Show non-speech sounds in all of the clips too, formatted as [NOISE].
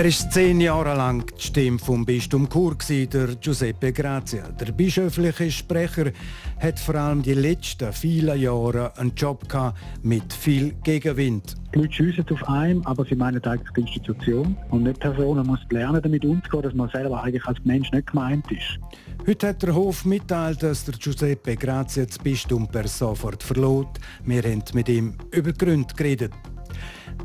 Er ist zehn Jahre lang die Stimme vom Bistum Chur, der Giuseppe Grazia. Der bischöfliche Sprecher hat vor allem die letzten vielen Jahre einen Job mit viel Gegenwind. Die Leute schiessen auf einen, aber sie meinen eigentlich die Institution. Und nicht die Person man muss lernen, damit umzugehen, dass man selber eigentlich als Mensch nicht gemeint ist. Heute hat der Hof mitteilt, dass der Giuseppe Grazia das Bistum per sofort verlot. Wir haben mit ihm über Gründe geredet.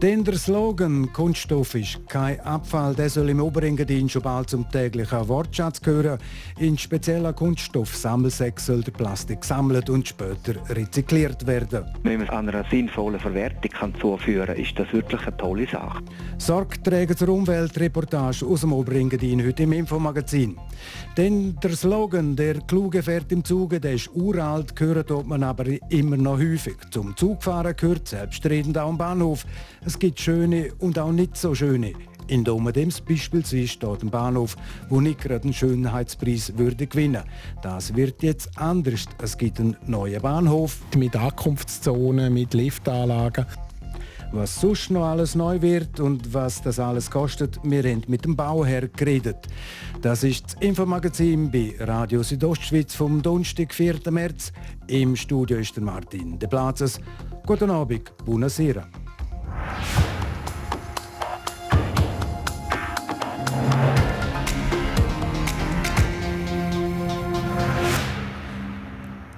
Denn der Slogan Kunststoff ist kein Abfall, der soll im Oberengadin schon bald zum täglichen Wortschatz gehören. In speziellen Kunststoff-Sammelsäcken soll der Plastik gesammelt und später rezykliert werden. Wenn man es einer sinnvollen Verwertung kann zuführen kann, ist das wirklich eine tolle Sache. Sorgträger zur Umweltreportage aus dem Oberengadin heute im Infomagazin. Denn der Slogan «Der Kluge fährt im Zuge», der ist uralt, gehört man aber immer noch häufig. Zum Zugfahren gehört selbstredend auch am Bahnhof. Es gibt schöne und auch nicht so schöne. In Domadems beispielsweise steht ein Bahnhof, wo nicht gerade einen Schönheitspreis würde gewinnen. Das wird jetzt anders. Es gibt einen neuen Bahnhof. Mit Ankunftszonen, mit Liftanlagen. Was sonst noch alles neu wird und was das alles kostet, wir haben mit dem Bauherr geredet. Das ist das Infomagazin bei Radio Südostschweiz vom Donnerstag, 4. März. Im Studio ist der Martin De Plazes. Guten Abend, buonasera.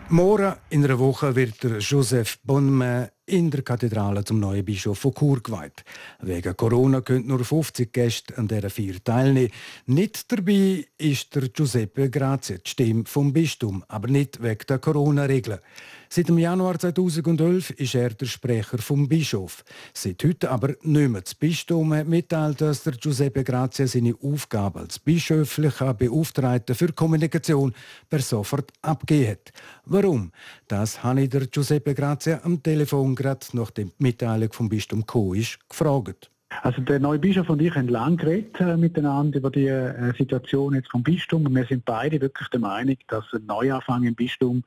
Morgen in einer Woche wird Joseph Bonmain in der Kathedrale zum neuen Bischof von Chur geweiht. Wegen Corona können nur 50 Gäste an dieser vier teilnehmen. Nicht dabei ist der Giuseppe Grazia, die Stimme vom Bistum, aber nicht wegen der Corona-Regeln. Seit dem Januar 2011 ist er der Sprecher vom Bischof. Seit heute aber nicht mehr. Das Bistum mitteilt, dass der Giuseppe Grazia seine Aufgabe als bischöflicher Beauftragter für Kommunikation per sofort abgegeben hat. Warum? Das habe ich der Giuseppe Grazia am Telefon gerade nach der Mitteilung vom Bistum Co. gefragt. Also der neue Bischof und ich haben lange geredet äh, miteinander über die äh, Situation jetzt vom Bistum wir sind beide wirklich der Meinung, dass ein Neuanfang im Bistum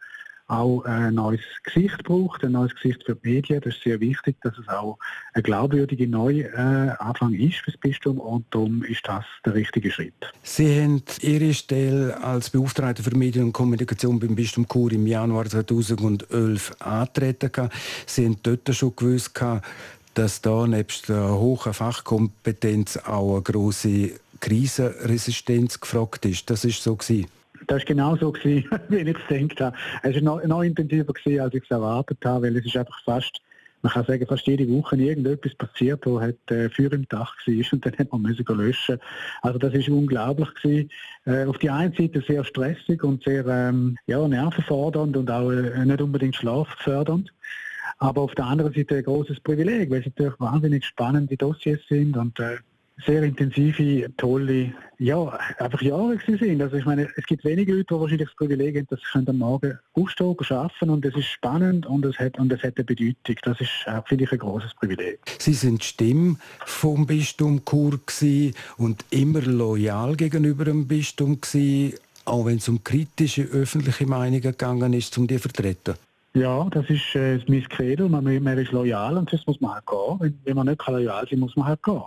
auch ein neues Gesicht braucht, ein neues Gesicht für die Medien. Das ist sehr wichtig, dass es auch ein glaubwürdiger Neuanfang ist für das Bistum und darum ist das der richtige Schritt. Sie haben Ihre Stelle als Beauftragte für Medien und Kommunikation beim Bistum Chur im Januar 2011 antreten. Sie haben dort schon gewusst, dass da nebst der hohen Fachkompetenz auch eine große Krisenresistenz gefragt ist. Das ist so gewesen. Das war genau so, gewesen, [LAUGHS] wie ich es gedacht habe. Es war noch, noch intensiver, gewesen, als ich es erwartet habe, weil es ist einfach fast, man kann sagen, fast jede Woche irgendetwas passiert, wo halt äh, Feuer im Dach war und dann hat man müssen löschen. Also das ist unglaublich gewesen. Äh, auf die einen Seite sehr stressig und sehr ähm, ja, nervenfordernd und auch äh, nicht unbedingt schlaffördernd. Aber auf der anderen Seite ein großes Privileg, weil es natürlich wahnsinnig spannende Dossiers sind und äh, sehr intensive, tolle, ja, einfach Jahre sind. Also ich meine, es gibt wenige Leute, die wahrscheinlich das Privileg haben, dass sie am Morgen aufstehen, arbeiten und es ist spannend und es hat, hat eine Bedeutung. Das ist, finde ich, ein großes Privileg. Sie sind Stimme vom Bistum Chur und immer loyal gegenüber dem Bistum gewesen, auch wenn es um kritische öffentliche Meinungen gegangen ist, um die zu vertreten. Ja, das ist äh, mein Credo. Man, man ist loyal und das muss man halt gehen. Wenn, wenn man nicht loyal sein muss man halt gehen.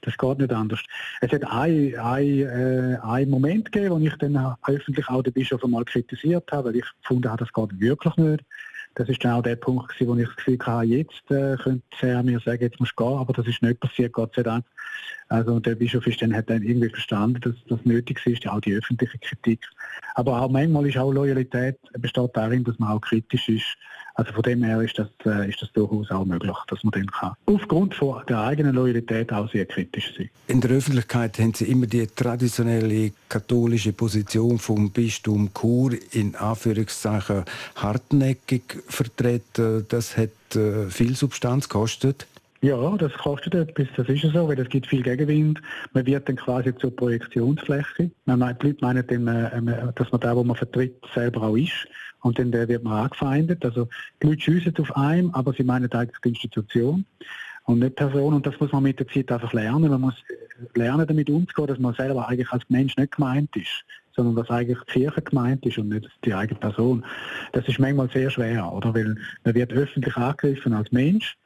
Das geht nicht anders. Es hat einen ein, äh, ein Moment gegeben, wo ich dann öffentlich auch den Bischof einmal kritisiert habe, weil ich gefunden habe, das geht wirklich nicht. Das ist dann auch der Punkt, wo ich das Gefühl hatte, jetzt äh, könnte er mir sagen, jetzt musst du gehen, aber das ist nicht passiert, Gott sei Dank. Also der Bischof ist dann, hat dann irgendwie verstanden, dass das nötig ist, auch die öffentliche Kritik. Aber auch manchmal ist auch Loyalität besteht darin, dass man auch kritisch ist. Also von dem her ist das, äh, ist das durchaus auch möglich, dass man dann kann. Aufgrund von der eigenen Loyalität auch sehr kritisch sein. In der Öffentlichkeit haben Sie immer die traditionelle katholische Position vom Bistum Chur in Anführungszeichen hartnäckig vertreten. Das hat äh, viel Substanz gekostet. Ja, das kostet etwas, das ist ja so, weil es gibt viel Gegenwind. Man wird dann quasi zur Projektionsfläche. Man meint, die Leute meinen, dann, äh, dass man da, wo man vertritt, selber auch ist. Und dann wird man angefeindet. Also die Leute schiessen auf einen, aber sie meinen eigentlich die Institution und nicht Person. Und das muss man mit der Zeit einfach lernen. Man muss lernen, damit umzugehen, dass man selber eigentlich als Mensch nicht gemeint ist, sondern dass eigentlich die Kirche gemeint ist und nicht die eigene Person. Das ist manchmal sehr schwer, oder? Weil man wird öffentlich angegriffen als Mensch,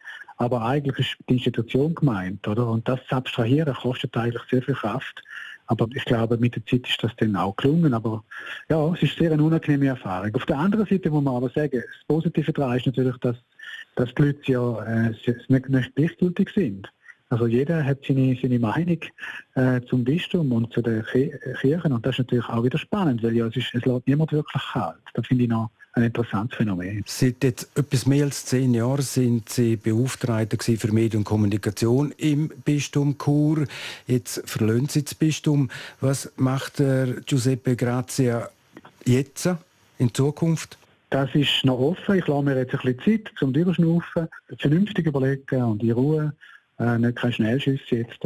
aber eigentlich ist die Institution gemeint, oder? Und das zu abstrahieren kostet eigentlich sehr viel Kraft. Aber ich glaube, mit der Zeit ist das dann auch gelungen. Aber ja, es ist sehr eine unangenehme Erfahrung. Auf der anderen Seite muss man aber sagen, das Positive daran ist natürlich, dass, dass die Leute ja äh, nicht, nicht gleichgültig sind. Also jeder hat seine, seine Meinung äh, zum Bistum und zu den Kirchen und das ist natürlich auch wieder spannend, weil ja, es, ist, es lässt niemand wirklich kalt. Das finde ich noch ein interessantes Phänomen. Seit jetzt etwas mehr als zehn Jahren sind Sie Beauftragter für Medien und Kommunikation im Bistum Chur. Jetzt verlöhnen Sie das Bistum. Was macht der Giuseppe Grazia jetzt in Zukunft? Das ist noch offen. Ich lasse mir jetzt ein bisschen Zeit zum Durchschnaufen, vernünftig überlegen und in Ruhe äh, nicht keine Schnellschüsse jetzt.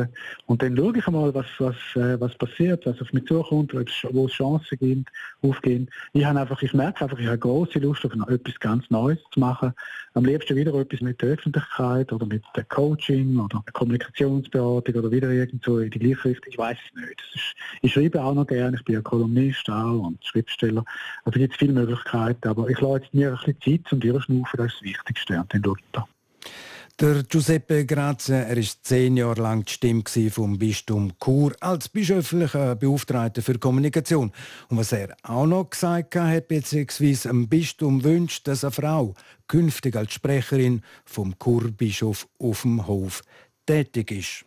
Und dann schaue ich mal, was, was, äh, was passiert, was auf mich zukommt, wo es Chancen gibt, aufgehen. Ich, einfach, ich merke einfach, ich habe große Lust, auf etwas ganz Neues zu machen. Am liebsten wieder etwas mit der Öffentlichkeit oder mit der Coaching oder der Kommunikationsberatung oder wieder irgendwo in die gleiche Richtung. Ich weiß es nicht. Ist, ich schreibe auch noch gerne, ich bin ja Kolumnist auch und Schriftsteller. Also gibt es viele Möglichkeiten, aber ich lasse jetzt mir ein bisschen Zeit zum Durchschnaufen, das ist das Wichtigste an den Luther. Der Giuseppe Grazia, er ist zehn Jahre lang die Stimme vom Bistum Chur als bischöflicher Beauftragter für Kommunikation. Und was er auch noch gesagt hat, beziehungsweise am Bistum wünscht, dass eine Frau künftig als Sprecherin vom Churbischof auf dem Hof tätig ist.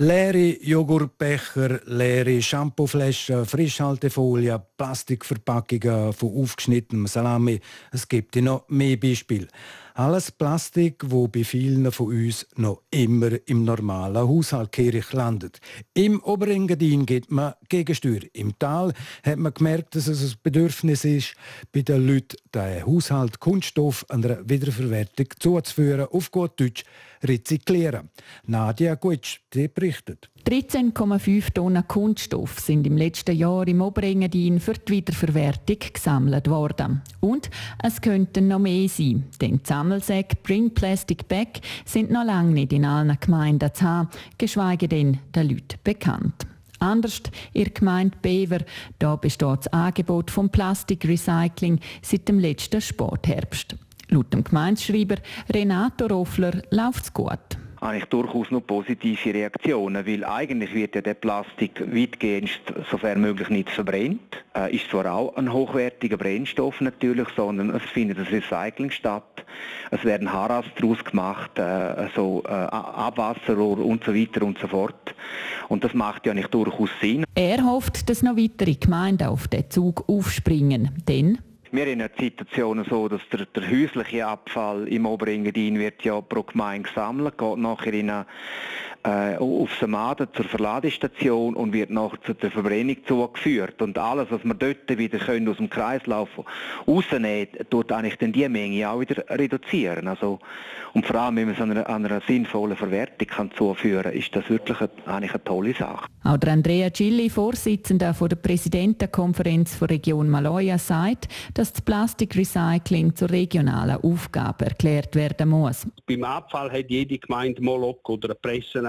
Leere Joghurtbecher, leere Shampooflaschen, Frischhaltefolie, Plastikverpackungen von aufgeschnittenem Salami. Es gibt noch mehr Beispiele. Alles Plastik, wo bei vielen von uns noch immer im normalen Haushalt landet. Im Oberengadin geht man Gegensteuer. Im Tal hat man gemerkt, dass es ein Bedürfnis ist, bei den Leuten den Haushalt Kunststoff der Wiederverwertung zuzuführen, auf gut Deutsch rezyklieren. Nadia Gutsch, die berichtet. 13,5 Tonnen Kunststoff sind im letzten Jahr im Oberengadin für die Wiederverwertung gesammelt worden. Und es könnten noch mehr sein, denn die Sammelsäcke Bring Plastic Back sind noch lange nicht in allen Gemeinden zu haben, geschweige denn den Leuten bekannt. Anders in der Gemeinde Bever, da besteht das Angebot vom Plastikrecycling seit dem letzten Sportherbst. Laut dem Gemeindeschreiber Renato Roffler läuft es gut habe ich durchaus noch positive Reaktionen, weil eigentlich wird ja der Plastik weitgehend, sofern möglich, nicht verbrennt. Äh, ist zwar auch ein hochwertiger Brennstoff natürlich, sondern es findet das Recycling statt. Es werden Haras daraus gemacht, äh, so äh, Abwasserrohr und so weiter und so fort. Und das macht ja nicht durchaus Sinn. Er hofft, dass noch weitere Gemeinden auf den Zug aufspringen, denn wir haben ja die Situation so, dass der, der häusliche Abfall im Oberengadin wird ja pro Gemeinde gesammelt, geht nachher in eine, äh, auf Samaden zur Verladestation und wird nachher zu der Verbrennung zugeführt. Und alles, was wir dort wieder können aus dem Kreislauf rausnehmen, tut eigentlich dann die Menge auch wieder reduzieren. Also, und vor allem, wenn man es an einer, an einer sinnvollen Verwertung kann zuführen kann, ist das wirklich eine, eigentlich eine tolle Sache. Auch der Andrea Gilli, Vorsitzender der Präsidentenkonferenz der Region Maloja, sagt, dass das Plastikrecycling zur regionalen Aufgabe erklärt werden muss. Beim Abfall hat jede Gemeinde Moloch oder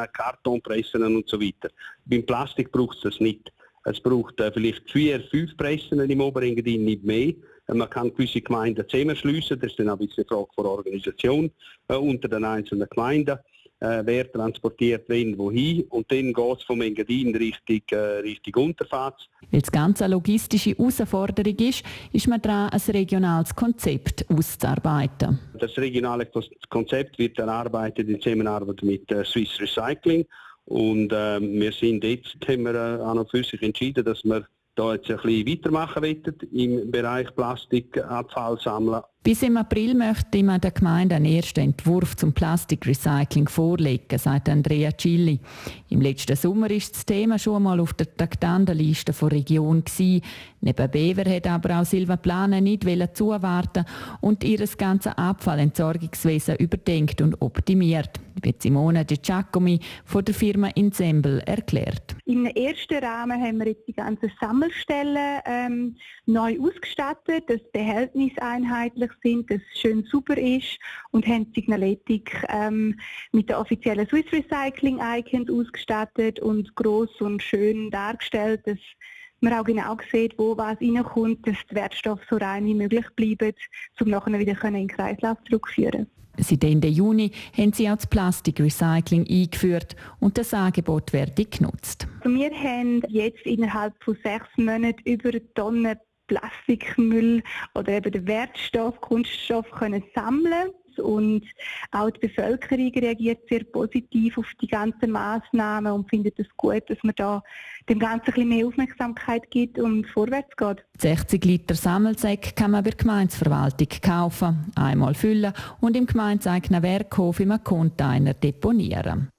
Pressen, Kartonpressen und so weiter. Beim Plastik braucht es das nicht. Es braucht äh, vielleicht vier, fünf Pressen im Oberengadin, nicht mehr. Äh, man kann gewisse Gemeinden zusammenschliessen, das ist dann ein bisschen eine Frage der Organisation äh, unter den einzelnen Gemeinden äh, wer transportiert wen wohin und dann geht es vom Engadin Richtung, äh, Richtung Unterfahrt. Weil das Ganze eine logistische Herausforderung ist, ist man dran, ein regionales Konzept auszuarbeiten. Das regionale Konzept wird erarbeitet in Zusammenarbeit mit äh, Swiss Recycling und äh, wir sind jetzt, haben wir äh, an und für sich entschieden, dass wir da jetzt ein bisschen weitermachen wollen im Bereich Plastikabfall sammeln Bis im April möchte man der Gemeinde einen ersten Entwurf zum Plastikrecycling vorlegen, sagt Andrea Cilli. Im letzten Sommer ist das Thema schon einmal auf der Taktandenliste der Region. Neben Bever hat aber auch Silva Plane nicht zuwarten und ihr ganzes Abfallentsorgungswesen überdenkt und optimiert, wie Simone De Giacomi von der Firma Ensemble erklärt. Im ersten Rahmen haben wir jetzt die ganzen Sammelstellen ähm, neu ausgestattet, dass die Behältnisse einheitlich sind, dass es schön super ist und haben die Signaletik ähm, mit der offiziellen Swiss Recycling Icons ausgestattet und groß und schön dargestellt, dass man auch genau sieht, wo was reinkommt, dass die Wertstoffe so rein wie möglich bleiben, um nachher wieder in den Kreislauf zurückführen Seit Ende Juni haben sie auch das Plastikrecycling eingeführt und das Angebot wird genutzt. Wir haben jetzt innerhalb von sechs Monaten über eine Tonne Plastikmüll oder eben den Wertstoff, Kunststoff können sammeln und auch die Bevölkerung reagiert sehr positiv auf die ganzen Maßnahmen und findet es gut, dass man da dem Ganzen ein bisschen mehr Aufmerksamkeit gibt und vorwärts geht. 60 Liter Sammelsäcke kann man bei der Gemeinsverwaltung kaufen, einmal füllen und im gemeinseigenen Werkhof im Container deponieren.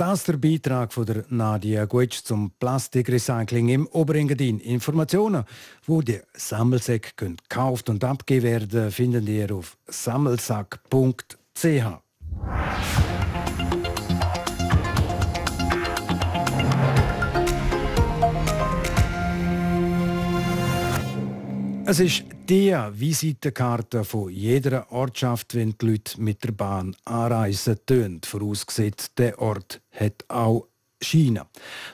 Das ist der Beitrag von der Nadia Guetsch zum Plastikrecycling im Oberengadin. Informationen, wo die Sammelsäcke gekauft und abgegeben werden, finden ihr auf sammelsack.ch. Es ist die Visitenkarte von jeder Ortschaft, wenn die Leute mit der Bahn anreisen, tönt. Vorausgesetzt, der Ort hat auch China.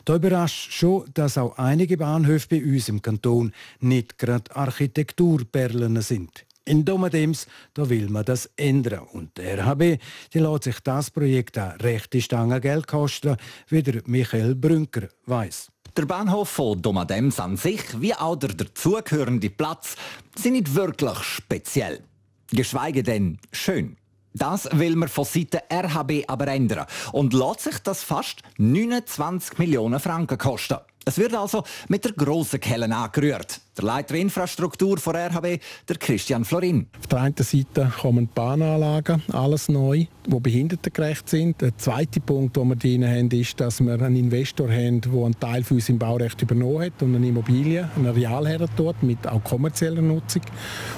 Da überrascht schon, dass auch einige Bahnhöfe bei uns im Kanton nicht gerade Architekturperlen sind. In Domadems, da will man das ändern. Und der RHB, die lässt sich das Projekt auch rechte Stange Geld kosten, wie der Michael Brünker weiß. Der Bahnhof von Domadems an sich, wie auch der dazugehörende Platz, sind nicht wirklich speziell. Geschweige denn schön. Das will man von Seiten RHB aber ändern und lässt sich das fast 29 Millionen Franken kosten. Es wird also mit der grossen Kelle angerührt. Der Leiter Infrastruktur von RHB, der Christian Florin. Auf der einen Seite kommen Bahnanlagen, alles neu, die behindertengerecht sind. Der zweite Punkt, den wir drin haben, ist, dass wir einen Investor haben, der einen Teil für uns im Baurecht übernommen hat und eine Immobilie, ein Areal her mit auch kommerzieller Nutzung.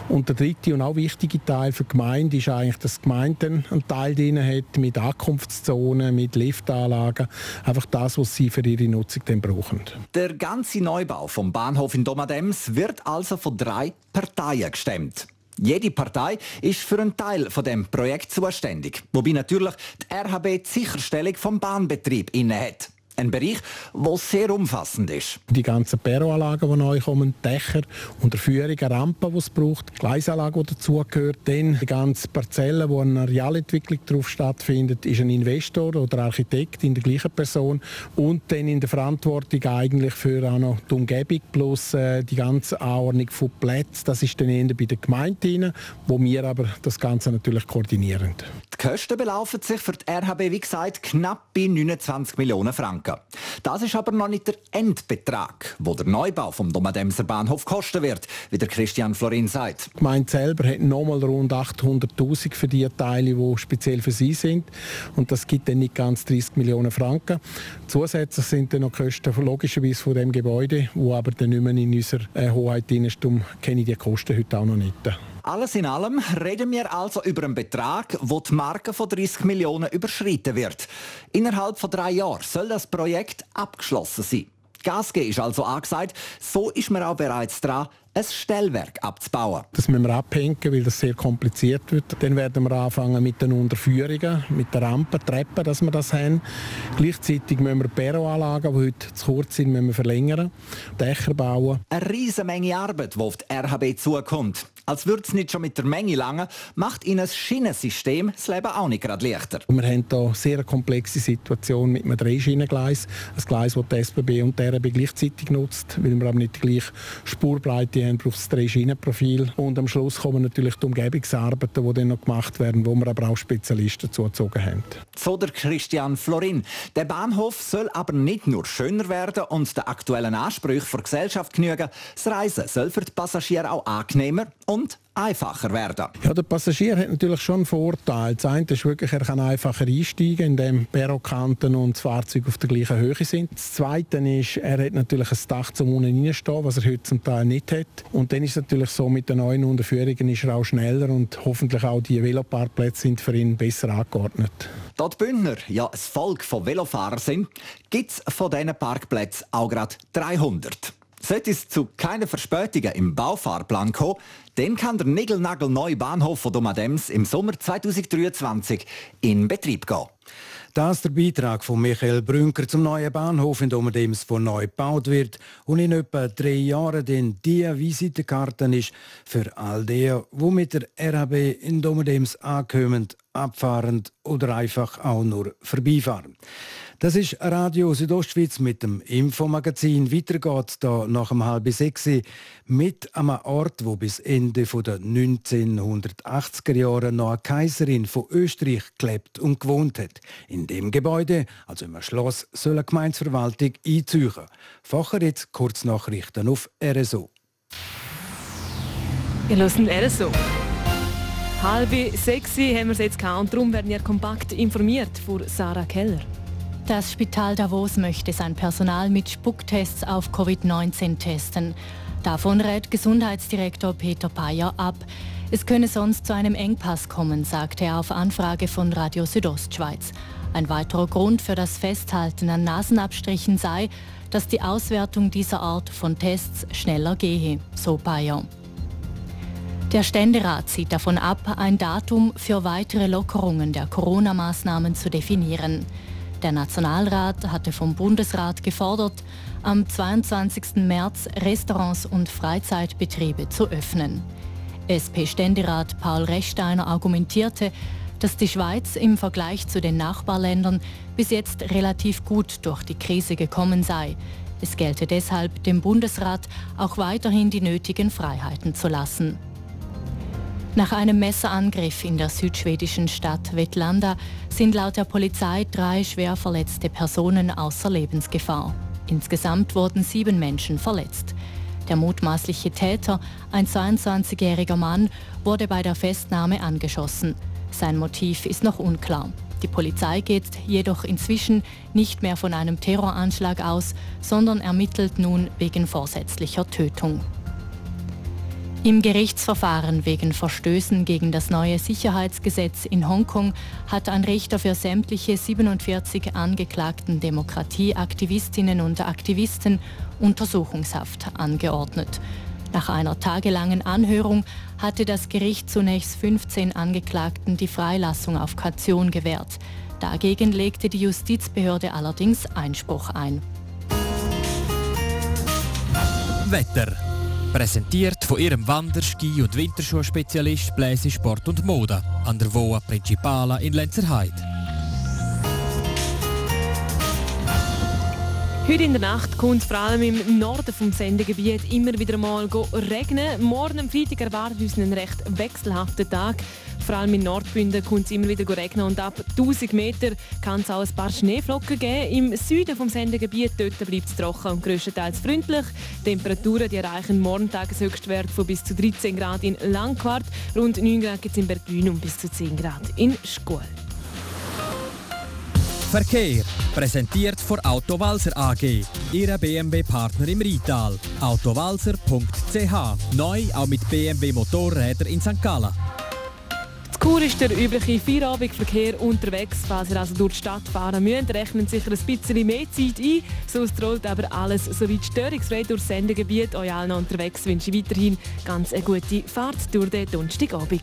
Und der dritte und auch wichtige Teil für die Gemeinde ist eigentlich, dass die Gemeinde einen Teil drin hat mit Ankunftszonen, mit Liftanlagen. Einfach das, was sie für ihre Nutzung dann brauchen. Der ganze Neubau vom Bahnhof in Domadems wird also von drei Parteien gestemmt. Jede Partei ist für einen Teil von dem Projekt zuständig, wobei natürlich die RHB die Sicherstellung vom Bahnbetrieb innehat. Ein Bereich, der sehr umfassend ist. Die ganzen Perroanlagen, die neu kommen, Dächer, Unterführungen, Rampen, die es braucht, Gleisanlage, die dazugehört. Dann die ganze Parzelle, wo eine Arealentwicklung darauf stattfindet, ist ein Investor oder Architekt in der gleichen Person. Und dann in der Verantwortung eigentlich für auch noch die Umgebung plus äh, die ganze Anordnung von Plätzen. Das ist dann eher bei der Gemeinde, wo wir aber das Ganze natürlich koordinieren. Die Kosten belaufen sich für die RHB, wie gesagt, knapp bei 29 Millionen Franken. Franken. Das ist aber noch nicht der Endbetrag, wo der Neubau vom Domademser Bahnhof kosten wird, wie der Christian Florin sagt. Die Gemeinde selber hat nochmal rund 800'000 für die Teile, die speziell für sie sind. Und das gibt dann nicht ganz 30 Millionen Franken. Zusätzlich sind dann noch Kosten logischerweise von dem Gebäude, wo aber dann nicht mehr in unserer äh, Hoheit drin ist. Darum kenne ich die Kosten heute auch noch nicht. Alles in allem reden wir also über einen Betrag, wo die Marke von 30 Millionen überschritten wird. Innerhalb von drei Jahren soll das Projekt abgeschlossen sein. Gas ist also angesagt. So ist man auch bereits dran, ein Stellwerk abzubauen. Das müssen wir abhängen, weil das sehr kompliziert wird. Dann werden wir anfangen mit den Unterführungen, mit den Rampen, Treppen, dass wir das haben. Gleichzeitig müssen wir Perroanlagen, die heute zu kurz sind, müssen wir verlängern, Dächer bauen. Eine riesige Menge Arbeit, die auf die RHB zukommt. Als würde es nicht schon mit der Menge lange, macht ihnen das Schienensystem das Leben auch nicht gerade leichter. Wir haben hier eine sehr komplexe Situation mit einem Dreischienengleis. Ein Gleis, das die SBB und die RHB gleichzeitig nutzt. Weil wir aber nicht die gleiche Spurbreite haben, braucht es drei Schienenprofil. Und am Schluss kommen natürlich die Umgebungsarbeiten, die dann noch gemacht werden, wo wir aber auch Spezialisten zugezogen haben. So der Christian Florin. Der Bahnhof soll aber nicht nur schöner werden und den aktuellen Ansprüchen der Gesellschaft genügen. Das Reisen soll für die Passagiere auch angenehmer und einfacher werden. Ja, der Passagier hat natürlich schon einen Vorteil. Das eine ist wirklich, er kann einfacher einsteigen, indem Perrokanten und das Fahrzeug auf der gleichen Höhe sind. Das zweite ist, er hat natürlich ein Dach zum unten reinstehen, was er heute zum Teil nicht hat. Und dann ist es natürlich so, mit den neuen Unterführungen ist er auch schneller und hoffentlich auch die Veloparkplätze sind für ihn besser angeordnet. Da die Bündner ja ein Volk von Velofahrern sind, gibt es von diesen Parkplätzen auch gerade 300. Sollte es zu keinen Verspätungen im Baufahrplan kommen, dann kann der neue Bahnhof von Domadems im Sommer 2023 in Betrieb gehen. Das ist der Beitrag von Michael Brünker zum neuen Bahnhof in Domadems, der neu gebaut wird und in etwa drei Jahren dann die Visitenkarte ist für all die, die mit der RHB in Domadems ankommen, abfahren oder einfach auch nur vorbeifahren. Das ist Radio Südostschweiz mit dem Infomagazin. Weiter geht da nach um halb sechs mit einem Ort, wo bis Ende der 1980er Jahre noch eine Kaiserin von Österreich gelebt und gewohnt hat. In dem Gebäude, also im Schloss, soll eine Gemeinsverwaltung einziehen. Facher jetzt Kurznachrichten auf RSO. Wir hören RSO. Halb sechs haben wir es jetzt gehabt und darum werden wir kompakt informiert von Sarah Keller. Das Spital Davos möchte sein Personal mit Spucktests auf Covid-19 testen. Davon rät Gesundheitsdirektor Peter Payer ab. Es könne sonst zu einem Engpass kommen, sagte er auf Anfrage von Radio Südostschweiz. Ein weiterer Grund für das Festhalten an Nasenabstrichen sei, dass die Auswertung dieser Art von Tests schneller gehe, so Payer. Der Ständerat sieht davon ab, ein Datum für weitere Lockerungen der Corona-Maßnahmen zu definieren. Der Nationalrat hatte vom Bundesrat gefordert, am 22. März Restaurants und Freizeitbetriebe zu öffnen. SP-Ständerat Paul Rechsteiner argumentierte, dass die Schweiz im Vergleich zu den Nachbarländern bis jetzt relativ gut durch die Krise gekommen sei. Es gelte deshalb dem Bundesrat auch weiterhin die nötigen Freiheiten zu lassen. Nach einem Messerangriff in der südschwedischen Stadt Vetlanda sind laut der Polizei drei schwer verletzte Personen außer Lebensgefahr. Insgesamt wurden sieben Menschen verletzt. Der mutmaßliche Täter, ein 22-jähriger Mann, wurde bei der Festnahme angeschossen. Sein Motiv ist noch unklar. Die Polizei geht jedoch inzwischen nicht mehr von einem Terroranschlag aus, sondern ermittelt nun wegen vorsätzlicher Tötung. Im Gerichtsverfahren wegen Verstößen gegen das neue Sicherheitsgesetz in Hongkong hat ein Richter für sämtliche 47 angeklagten Demokratieaktivistinnen und Aktivisten Untersuchungshaft angeordnet. Nach einer tagelangen Anhörung hatte das Gericht zunächst 15 Angeklagten die Freilassung auf Kaution gewährt. Dagegen legte die Justizbehörde allerdings Einspruch ein. Wetter Präsentiert von ihrem Wander-, Ski- und Winterschuhspezialist Bläse Sport und Mode an der Voa Principala in Lenzerheide. Heute in der Nacht kommt es vor allem im Norden vom Sendegebiet immer wieder mal regnen. Morgen am Freitag erwartet uns einen recht wechselhaften Tag. Vor allem in Nordbünden kommt es immer wieder regnen und ab 1000 Meter kann es auch ein paar Schneeflocken geben. Im Süden vom Sendegebiet dort bleibt es trocken und größtenteils freundlich. Die Temperaturen die erreichen morgen Tageshöchstwert von bis zu 13 Grad in Langquart, rund 9 Grad in Bergbühn und bis zu 10 Grad in Schkuhl. Verkehr. Präsentiert von Autowalzer AG. Ihre BMW-Partner im Rital. Autowalzer.ch. Neu auch mit BMW Motorrädern in St. Gallen. Chur ist der übliche Feierabendverkehr unterwegs. Falls ihr also durch die Stadt fahren müsst, rechnen sicher ein bisschen mehr Zeit ein. Sonst rollt aber alles soweit störungsfrei durchs Sendegebiet. Euch allen unterwegs wünsche ich weiterhin ganz eine gute Fahrt durch den Donnerstagabend.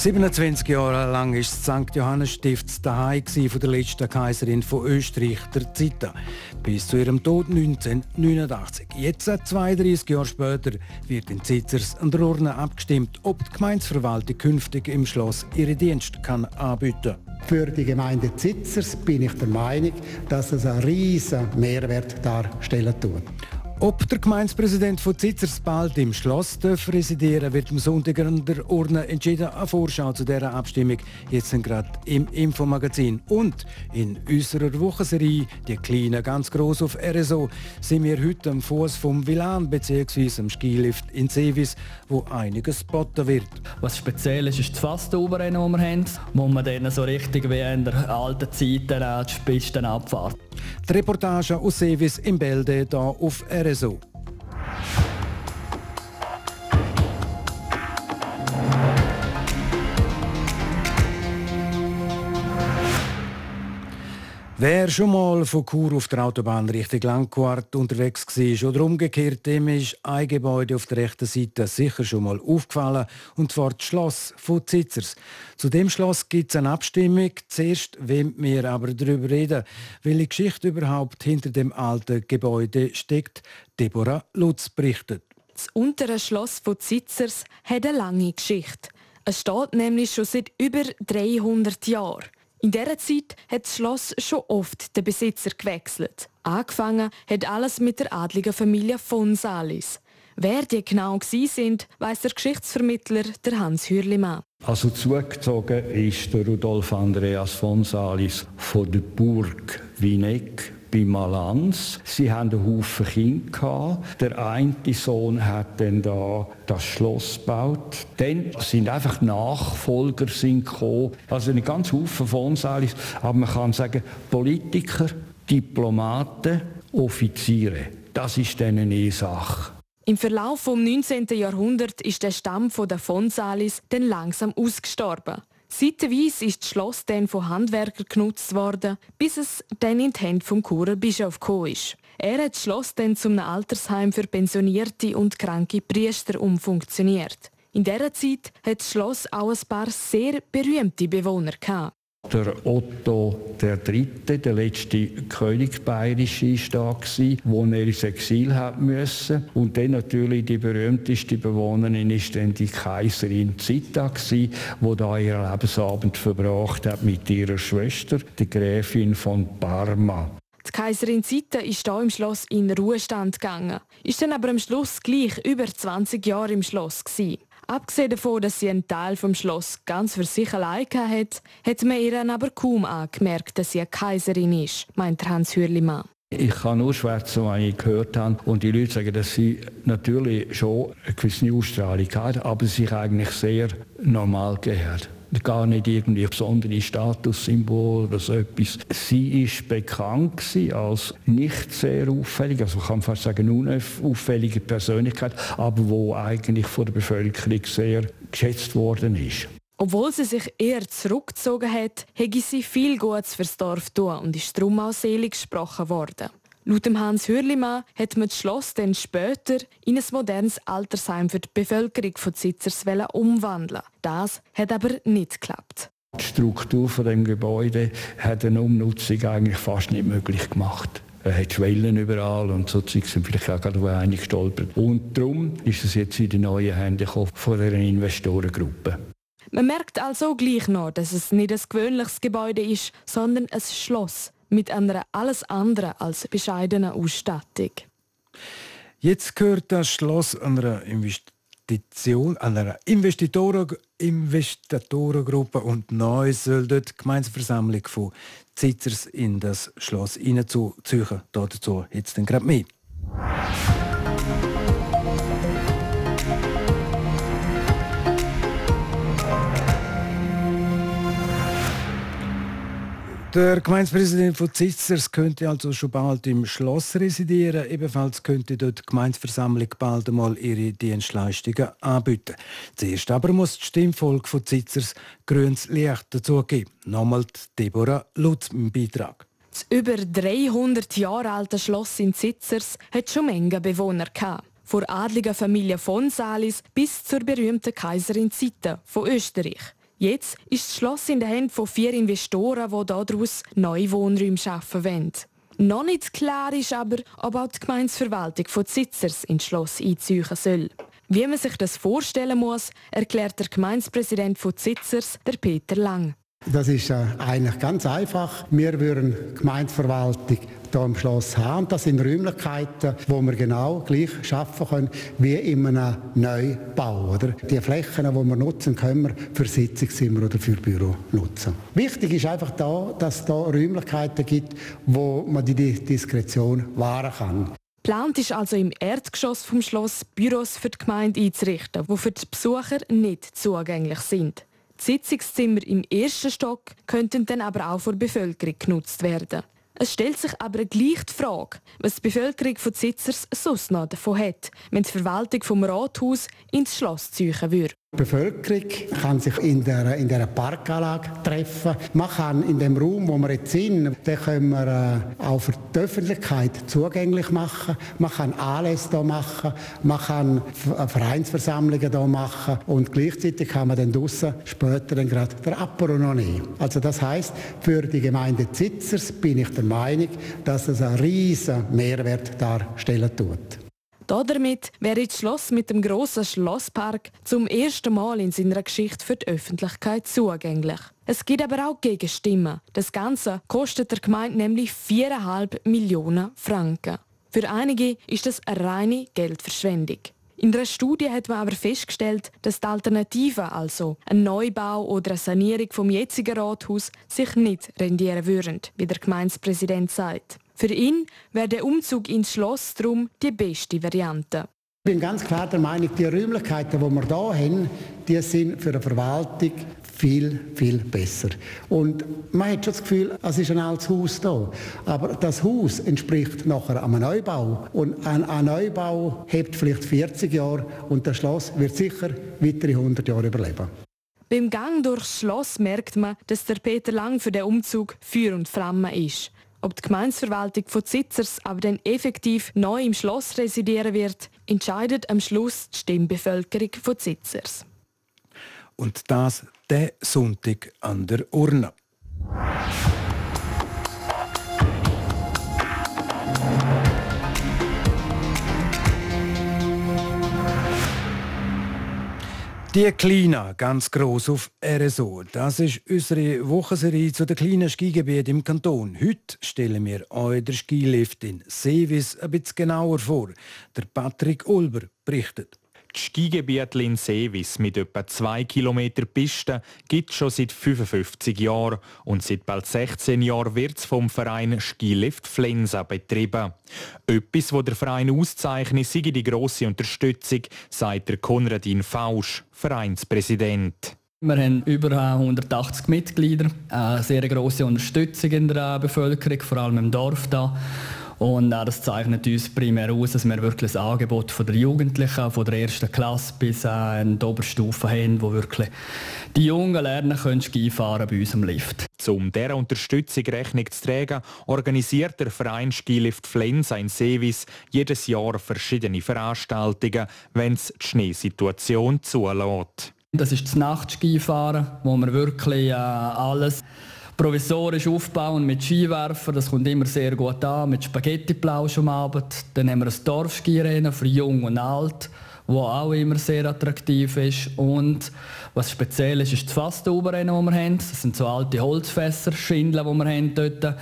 27 Jahre lang war das St. Johannes Stift daheim von der letzten Kaiserin von Österreich, der Zita, bis zu ihrem Tod 1989. Jetzt, 32 Jahre später, wird in Zitzers an der Urne abgestimmt, ob die Gemeinsverwaltung künftig im Schloss ihre Dienste kann anbieten Für die Gemeinde Zitzers bin ich der Meinung, dass es einen riesen Mehrwert darstellen tut. Ob der Gemeindepräsident von Zitzers bald im Schloss darf residieren wird am Sonntag an der Urne entschieden. Eine Vorschau zu dieser Abstimmung jetzt gerade im Infomagazin. Und in unserer Wochenserie, die kleine ganz groß auf RSO, sind wir heute am Fuß vom Vilan bzw. am Skilift in Sevis, wo einiges geboten wird. Was speziell ist, ist das Fastoberrennen, das wir haben, wo man dann so richtig wie in der alten Zeit die Pisten abfährt. Die Reportage aus Sevis im Bälde hier auf RSO. Brasil. Wer schon mal von Chur auf der Autobahn Richtung Langquart unterwegs war oder umgekehrt, dem ist ein Gebäude auf der rechten Seite sicher schon mal aufgefallen, und zwar das Schloss von Zitzers. Zu dem Schloss gibt es eine Abstimmung. Zuerst wollen wir aber darüber reden, welche Geschichte überhaupt hinter dem alten Gebäude steckt. Deborah Lutz berichtet. Das untere Schloss von Zitzers hat eine lange Geschichte. Es steht nämlich schon seit über 300 Jahren. In dieser Zeit hat das Schloss schon oft den Besitzer gewechselt. Angefangen hat alles mit der adligen Familie von Salis. Wer die genau sind, weiß der Geschichtsvermittler der Hans Hürlimann. Also zugezogen ist der Rudolf Andreas von Salis von der Burg Wieneck bei Malanz. Sie haben einen Haufen Kinder Der eine Sohn hat dann da das Schloss gebaut. Dann sind einfach Nachfolger sind gekommen. Also eine ganz Haufen von Salis. Aber man kann sagen, Politiker, Diplomaten, Offiziere. Das ist dann eine Sache. Im Verlauf des 19. Jahrhunderts ist der Stamm der Fonsalis dann langsam ausgestorben. Seitenweise ist das Schloss dann von Handwerkern genutzt worden, bis es dann in die Hände vom Churer Bischof gekommen ist. Er hat das Schloss dann zum Altersheim für pensionierte und kranke Priester umfunktioniert. In dieser Zeit hat das Schloss auch ein paar sehr berühmte Bewohner gehabt. Der Otto III., der letzte König Bayerische, war da, wo er ins Exil hat müssen. Und dann natürlich die berühmteste Bewohnerin ist dann die Kaiserin Zita, die da ihren Lebensabend verbracht hat mit ihrer Schwester, der Gräfin von Parma. Die Kaiserin Zita ist hier im Schloss in Ruhestand gegangen, ist dann aber am Schluss gleich über 20 Jahre im Schloss gewesen. Abgesehen davon, dass sie einen Teil vom Schloss ganz für sich allein hat, hat man ihr aber kaum angemerkt, dass sie eine Kaiserin ist, meint Hans Hürlimann. Ich kann nur schwätzen, was ich gehört habe. Und die Leute sagen, dass sie natürlich schon eine gewisse Ausstrahlung hat, aber sich eigentlich sehr normal gehört gar nicht irgendwie besondere Statussymbol oder so etwas. Sie ist bekannt als nicht sehr auffällig, also man kann fast sagen unauffällige Persönlichkeit, aber wo eigentlich von der Bevölkerung sehr geschätzt worden ist. Obwohl sie sich eher zurückgezogen hat, hätte sie viel Gutes fürs Dorf tun und ist darum auch selig gesprochen worden. Laut Hans Hürlimann hat man das Schloss dann später in ein modernes Altersheim für die Bevölkerung von Zitzers umwandeln. Das hat aber nicht geklappt. Die Struktur von dem Gebäude hat eine Umnutzung eigentlich fast nicht möglich gemacht. Er hat Schwellen überall und so sind vielleicht auch gerade eine gestolpert. Und darum ist es jetzt in die neuen Hände von einer Investorengruppe. Man merkt also gleich noch, dass es nicht ein gewöhnliches Gebäude ist, sondern ein Schloss mit einer alles andere als bescheidenen Ausstattung. Jetzt gehört das Schloss einer Investition, einer Investitoren, Investitorengruppe und neu soll dort die Gemeinsversammlung von Zitzers in das Schloss hineinzuziehen. Dazu jetzt dann gerade mehr. Der Gemeindepräsident von Zitzers könnte also schon bald im Schloss residieren. Ebenfalls könnte dort die Gemeindeversammlung bald einmal ihre Dienstleistungen anbieten. Zuerst aber muss die Stimmfolge von Zitzers grünes Licht dazu geben. Nochmal Deborah Lutz im Beitrag. Das über 300 Jahre alte Schloss in Zitzers hat schon Menge Bewohner gehabt. Von adliger Familie von Salis bis zur berühmten Kaiserin Zita von Österreich. Jetzt ist das Schloss in den Händen von vier Investoren, die daraus neue Wohnräume schaffen wollen. Noch nicht klar ist aber, ob auch die Gemeinsverwaltung von Zitzers ins Schloss einziehen soll. Wie man sich das vorstellen muss, erklärt der Gemeindepräsident von Zitzers, der Peter Lang. Das ist äh, eigentlich ganz einfach. Wir würden Gemeindeverwaltung hier im Schloss haben. Das sind Räumlichkeiten, wo wir genau gleich schaffen können wie in einem Neubau. Oder? Die Flächen, die wir nutzen, können wir für Sitzungszimmer oder für Büro nutzen. Wichtig ist einfach da, dass es da Räumlichkeiten gibt, wo man die Diskretion wahren kann. Plant ist also im Erdgeschoss vom Schloss Büros für die Gemeinde einzurichten, die für die Besucher nicht zugänglich sind. Die Sitzungszimmer im ersten Stock könnten dann aber auch von der Bevölkerung genutzt werden. Es stellt sich aber gleich die Frage, was die Bevölkerung von Zitzers sonst noch davon hat, wenn die Verwaltung vom Rathaus ins Schloss ziehen würde. Die Bevölkerung kann sich in der, in der Parkanlage treffen. Man kann in dem Raum, wo wir jetzt sind, den können wir äh, auch für die Öffentlichkeit zugänglich machen. Man kann Anlässe hier machen, man kann äh, Vereinsversammlungen hier machen und gleichzeitig kann man dann draussen später dann gerade der Apero noch nehmen. Also das heißt, für die Gemeinde Zitzers bin ich der Meinung, dass es einen riesen Mehrwert darstellen tut. Damit wäre das Schloss mit dem grossen Schlosspark zum ersten Mal in seiner Geschichte für die Öffentlichkeit zugänglich. Es gibt aber auch Gegenstimmen. Das Ganze kostet der Gemeinde nämlich 4,5 Millionen Franken. Für einige ist das eine reine Geldverschwendung. In einer Studie hat man aber festgestellt, dass die Alternative, also ein Neubau oder eine Sanierung vom jetzigen Rathaus, sich nicht rendieren würden, wie der Gemeindepräsident sagt. Für ihn wäre der Umzug ins Schloss darum die beste Variante. Ich bin ganz klar der Meinung, die Räumlichkeiten, die wir hier haben, die sind für eine Verwaltung viel, viel besser. Und man hat schon das Gefühl, es ist ein altes Haus da. Aber das Haus entspricht nachher einem Neubau. Und ein, ein Neubau hebt vielleicht 40 Jahre und das Schloss wird sicher weitere 100 Jahre überleben. Beim Gang durchs Schloss merkt man, dass der Peter Lang für den Umzug Feuer und Flamme ist. Ob die Gemeinsverwaltung von Zitzers aber dann effektiv neu im Schloss residieren wird, entscheidet am Schluss die Stimmbevölkerung von Zitzers. Und das der Sonntag an der Urne. Die Kleine, ganz gross auf RSO. Das ist unsere Wochenserie zu den kleinen Skigebieten im Kanton. Heute stellen wir euch den Skilift in Seewies ein bisschen genauer vor. Der Patrick Ulber berichtet. Das Skigebiet in Seewies mit etwa 2 km Piste gibt es schon seit 55 Jahren und seit bald 16 Jahren wird es vom Verein Skilift Flensa betrieben. Etwas, was der Verein auszeichnet, sei die grosse Unterstützung, sagt der Konradin Fausch, Vereinspräsident. Wir haben über 180 Mitglieder, eine sehr grosse Unterstützung in der Bevölkerung, vor allem im Dorf da. Und äh, das zeichnet uns primär aus, dass wir wirklich ein Angebot von der Jugendlichen, von der ersten Klasse bis äh, in die Oberstufe haben, wo wirklich die Jungen lernen können Skifahren bei uns im Lift. Um dieser Unterstützung Rechnung zu tragen, organisiert der Verein Skilift Flensa in Seewies jedes Jahr verschiedene Veranstaltungen, wenn es die Schneesituation zulässt. Das ist das Nachtskifahren, wo wir wirklich äh, alles provisorisch aufbauen mit Skiwerfer. Das kommt immer sehr gut an, mit Spaghetti-Plausch am Abend. Dann haben wir ein Dorfskirennen für Jung und Alt, wo auch immer sehr attraktiv ist. Und was speziell ist, ist das Fastoberrennen, das wir haben. Das sind so alte Holzfässer, Schindeln, die wir haben dort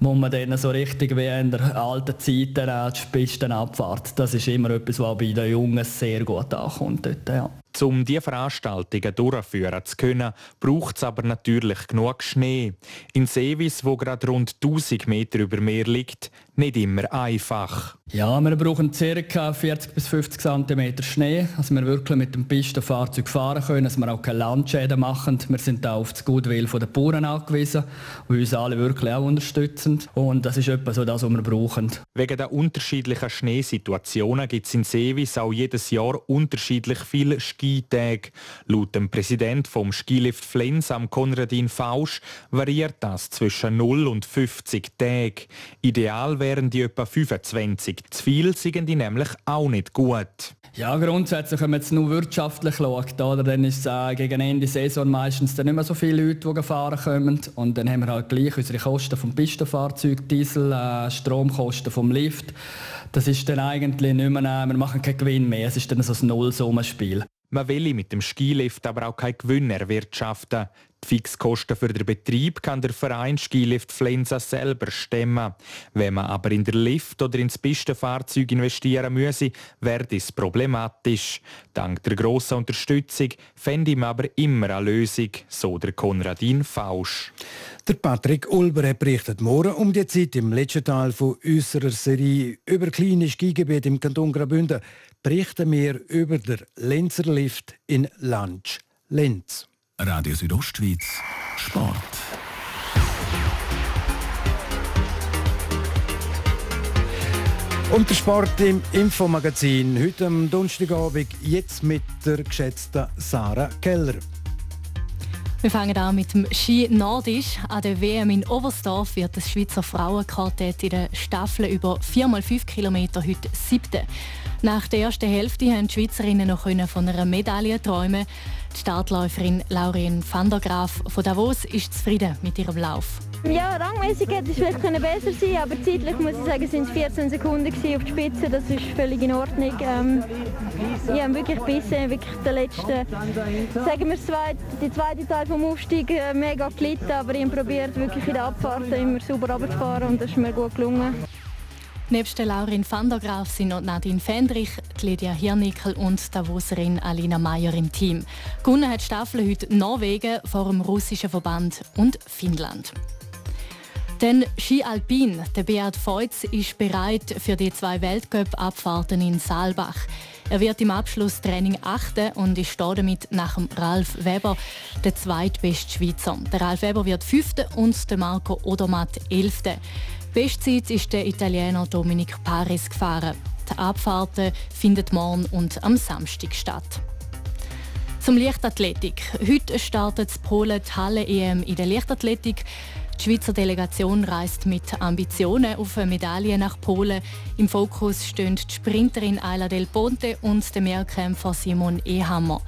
wo man dann so richtig wie in der alten Zeit die Pisten abfahrt. Das ist immer etwas, was bei den Jungen sehr gut ankommt. Dort, ja. Um diese Veranstaltungen durchführen zu können, braucht es aber natürlich genug Schnee. In Seewies, wo gerade rund 1000 Meter über Meer liegt, nicht immer einfach. Ja, wir brauchen ca. 40 bis 50 cm Schnee, dass wir wirklich mit dem Pistenfahrzeug fahren können, dass wir auch keine Landschäden machen. Wir sind auch auf das Gutwill der Bauern angewiesen, die uns alle wirklich auch unterstützen. Und das ist etwas, das wir brauchen. Wegen der unterschiedlichen Schneesituationen gibt es in Seewies auch jedes Jahr unterschiedlich viele Ski Skitag. Laut dem Präsident vom Skilift Flens, am Konradin Fausch, variiert das zwischen 0 und 50 Tagen. Ideal wären die etwa 25. Zu viel sind die nämlich auch nicht gut. Ja, grundsätzlich, wenn man jetzt nur wirtschaftlich schaut, oder, dann ist es äh, gegen Ende Saison meistens dann nicht mehr so viele Leute, die fahren kommen. Und dann haben wir halt gleich unsere Kosten vom Pistenfahrzeug, Diesel, äh, Stromkosten vom Lift. Das ist dann eigentlich nicht mehr, äh, wir machen keinen Gewinn mehr, es ist dann so ein Nullsummenspiel. Man will mit dem Skilift aber auch keinen Gewinn erwirtschaften. Die Fixkosten für den Betrieb kann der Verein Skilift Flensa selber stemmen. Wenn man aber in der Lift oder ins Pistenfahrzeug investieren müsse, wäre das problematisch. Dank der grossen Unterstützung fände man aber immer eine Lösung, so der Konradin Fausch. Der Patrick Ulber berichtet morgen um die Zeit im letzten Teil von unserer Serie über kleine Skigebiete im Kanton Graubünden berichten wir über den Lenzer Lift in Lansch, Lenz. Radio Südostschweiz, Sport. Und der Sport im Infomagazin. Heute am Donnerstagabend, jetzt mit der geschätzten Sarah Keller. Wir fangen an mit dem Ski Nordisch. An der WM in Oberstdorf wird das Schweizer Frauenquartett in der Staffel über 4x5 km heute siebte. Nach der ersten Hälfte haben die Schweizerinnen noch von einer Medaille träumen. Die Startläuferin Laurien van der Graaf von Davos ist zufrieden mit ihrem Lauf. Ja, rangmäßig hätte es vielleicht besser sein aber zeitlich muss ich sagen, sind es 14 Sekunden auf die Spitze. Das ist völlig in Ordnung. Ähm, ich habe wirklich bissen, wirklich der letzte, sagen wir zwei, die zweite Teil vom Aufstieg äh, mega gelitten, aber ich habe probiert wirklich in der Abfahrt immer sauber runterzufahren und das ist mir gut gelungen. Nebst der Laurin van der Graaf sind noch Nadine Fendrich, Lydia Hirnickel und Davoserin Alina Meyer im Team. Gewonnen hat die Staffel heute Norwegen vor dem russischen Verband und Finnland. Dann Ski Alpin. Der Beat Feutz ist bereit für die zwei Weltcup-Abfahrten in Saalbach. Er wird im Abschlusstraining achten und ist damit nach dem Ralf Weber der zweitbeste Schweizer. Der Ralf Weber wird fünfte und der Marco Odermatt elfte. Bestzeit ist der Italiener Dominic Paris gefahren. Die Abfahrten finden morgen und am Samstag statt. Zum Leichtathletik. Heute startet Polen die Halle-EM in der Leichtathletik. Die Schweizer Delegation reist mit Ambitionen auf eine Medaille nach Polen. Im Fokus stehen die Sprinterin Ayla Del Ponte und der Mehrkämpfer Simon Ehammer.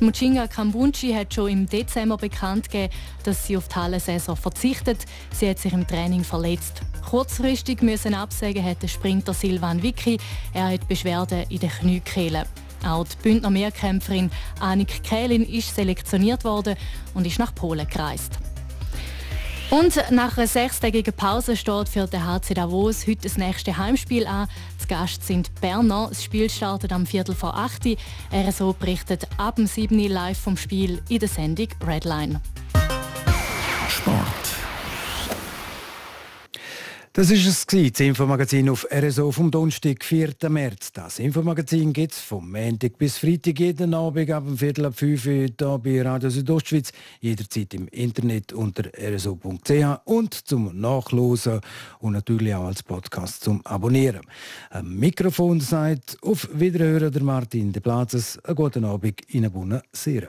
Muchinga Kambunchi hat schon im Dezember bekannt gegeben, dass sie auf die Hallensaison verzichtet. Sie hat sich im Training verletzt. Kurzfristig müssen absagen hat der Sprinter Silvan Vicky. Er hat Beschwerden in den Kniekehlen. Auch die Bündner Mehrkämpferin Annik Kählin ist selektioniert worden und ist nach Polen gereist. Und nach einer sechstägigen Pause steht für den HC Davos heute das nächste Heimspiel an. Zu Gast sind Berner. Das Spiel startet am Viertel vor 8 Uhr. RSO berichtet ab dem 7 Uhr live vom Spiel in der Sendung Redline. Sport. Das ist es das Infomagazin auf RSO vom Donnerstag, 4. März. Das Infomagazin gibt es vom Montag bis Freitag jeden Abend ab dem Viertel ab 5 Uhr hier bei Radio Südostschweiz, jederzeit im Internet unter rso.ch und zum Nachlosen und natürlich auch als Podcast zum Abonnieren. Am Mikrofon sagt auf Wiederhören der Martin de Platzes. Einen guten Abend in Abunna Sera.